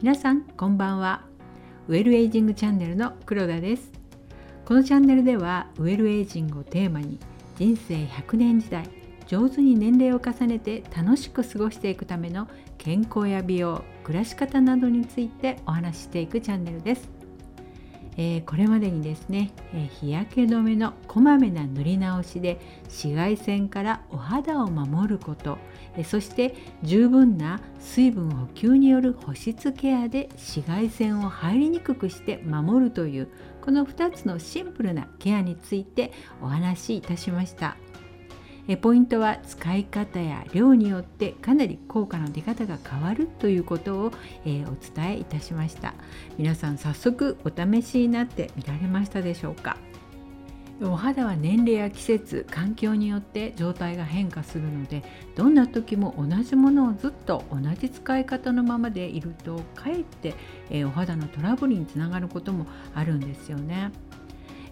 皆さんこんばんは。ウェルエイジングチャンネルの黒田です。このチャンネルではウェルエイジングをテーマに人生100年時代上手に年齢を重ねて楽しく過ごしていくための健康や美容暮らし方などについてお話ししていくチャンネルです。えー、これまでにですね、えー、日焼け止めのこまめな塗り直しで紫外線からお肌を守ること、えー、そして十分な水分補給による保湿ケアで紫外線を入りにくくして守るというこの2つのシンプルなケアについてお話しいたしました。えポイントは使い方や量によってかなり効果の出方が変わるということを、えー、お伝えいたしました皆さん早速お試しになってみられましたでしょうかお肌は年齢や季節環境によって状態が変化するのでどんな時も同じものをずっと同じ使い方のままでいるとかえって、え、お肌のトラブルにつながることもあるんですよね。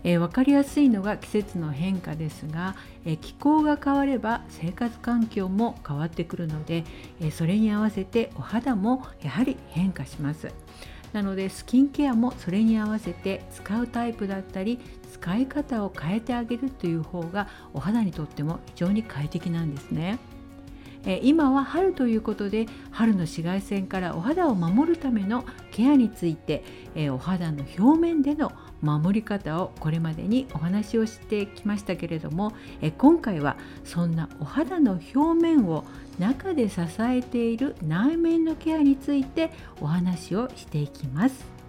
えー、分かりやすいのが季節の変化ですが、えー、気候が変われば生活環境も変わってくるので、え、それに合わせてお肌もやはり変化します。なのでスキンケアもそれに合わせて使うタイプだったり使い方を変えてあげるという方がお肌にとっても非常に快適なんですね。え今は春ということで春の紫外線からお肌を守るためのケアについて、えお肌の表面での守り方をこれまでにお話をしてきましたけれどもえ今回はそんなお肌の表面を中で支えている内面のケアについてお話をしていきます。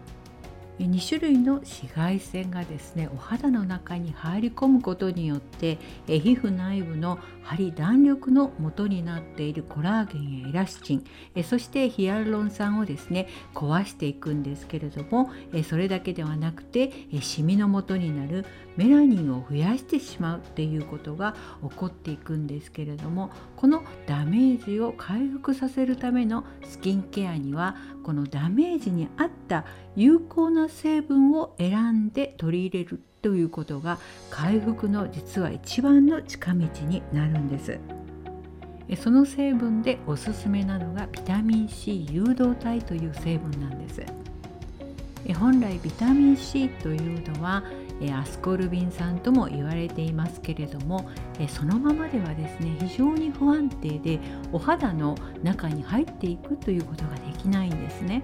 2種類の紫外線がですねお肌の中に入り込むことによって皮膚内部の張り弾力の元になっているコラーゲンやエラスチンそしてヒアルロン酸をですね壊していくんですけれどもそれだけではなくてシミの元になるメラニンを増やしてしまうっていうことが起こっていくんですけれどもこのダメージを回復させるためのスキンケアにはこのダメージに合った有効な成分を選んで取り入れるということが回復の実は一番の近道になるんです。その成分でおすすめなのがビタミン C 誘導体という成分なんです。本来ビタミン C というのはアスコルビン酸とも言われていますけれどもそのままではですね非常に不安定でお肌の中に入っていくということができないんですね。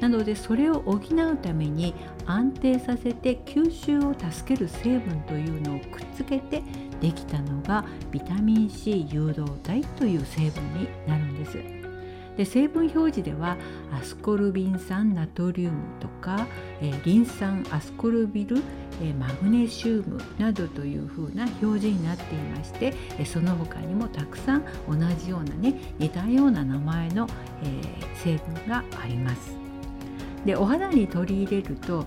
なのでそれを補うために安定させて吸収を助ける成分というのをくっつけてできたのがビタミン C 誘導体という成分になるんです。で成分表示ではアスコルビン酸ナトリウムとか、えー、リン酸アスコルビル、えー、マグネシウムなどというふうな表示になっていまして、えー、その他にもたくさん同じようなね似たような名前の、え成分があります。でお肌に取り入れると、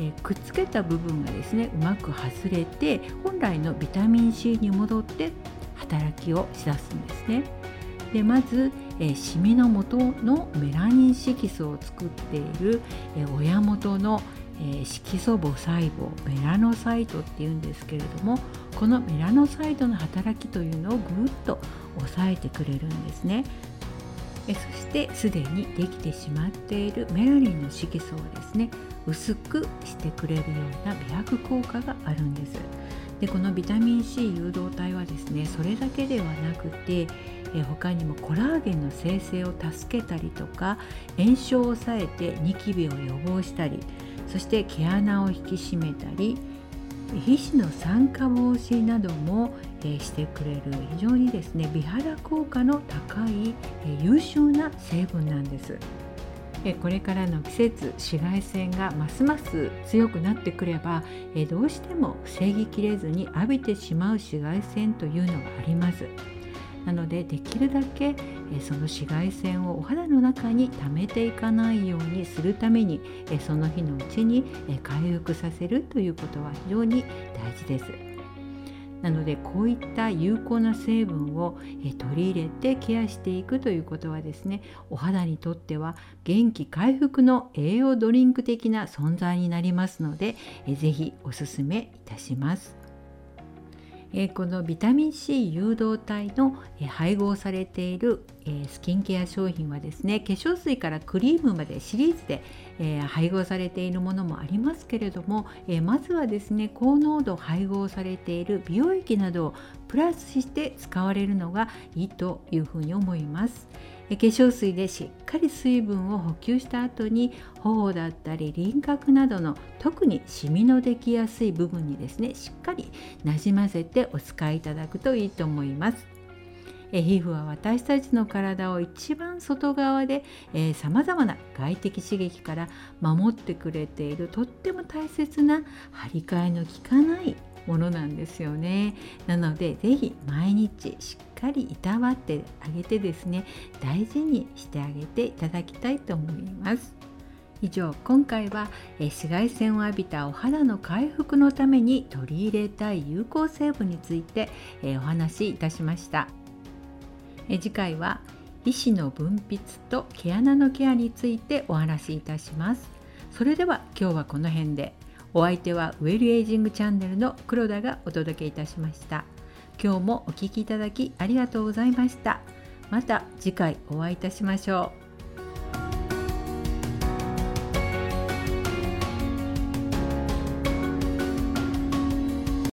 え、くっつけた部分がですねうまく外れて本来のビタミン C に戻って働きをしだすんですね。でまず、えー、シミの元のメラニン色素を作っている、えー、親元の、えー、色素母細胞メラノサイトっていうんですけれどもこのメラノサイトの働きというのをぐっと抑えてくれるんですね。えそしてすでにできてしまっているメラニンの色素をですね薄くしてくれるような美白効果があるんですでこのビタミン C 誘導体はですねそれだけではなくてえ他にもコラーゲンの生成を助けたりとか炎症を抑えてニキビを予防したりそして毛穴を引き締めたり皮脂の酸化防止なども、えしてくれる非常にですね美肌効果の高い、え優秀な成分なんです。これからの季節紫外線がますます強くなってくればどうしても防ぎきれずに浴びてしまう紫外線というのがあります。なのでできるだけその紫外線をお肌の中に溜めていかないようにするためにその日のうちに回復させるということは非常に大事です。なのでこういった有効な成分を取り入れてケアしていくということはですねお肌にとっては元気回復の栄養ドリンク的な存在になりますので是非おすすめいたします。えこのビタミン C 誘導体の、配合されている、スキンケア商品はですね化粧水からクリームまでシリーズで、配合されているものもありますけれども、まずはですね高濃度配合されている美容液などをプラスして使われるのがいいというふうに思います。化粧水でしっかり水分を補給した後に頬だったり輪郭などの特にシミのできやすい部分にですねしっかりなじませてお使いいただくといいと思います。え皮膚は私たちの体を一番外側でさまざまな外的刺激から守ってくれているとっても大切な張り替えの効かないものなんですよね。なので是非毎日しっかりいたわってあげてですね大事にしてあげていただきたいと思います。以上今回は紫外線を浴びたお肌の回復のために取り入れたい有効成分についてお話しいたしました。次回は皮脂の分泌と毛穴のケアについてお話しいたします。それでは今日はこの辺で。お相手はウェルエイジングチャンネルの黒田がお届けいたしました。今日もお聴きいただきありがとうございました。また次回お会いいたしましょう。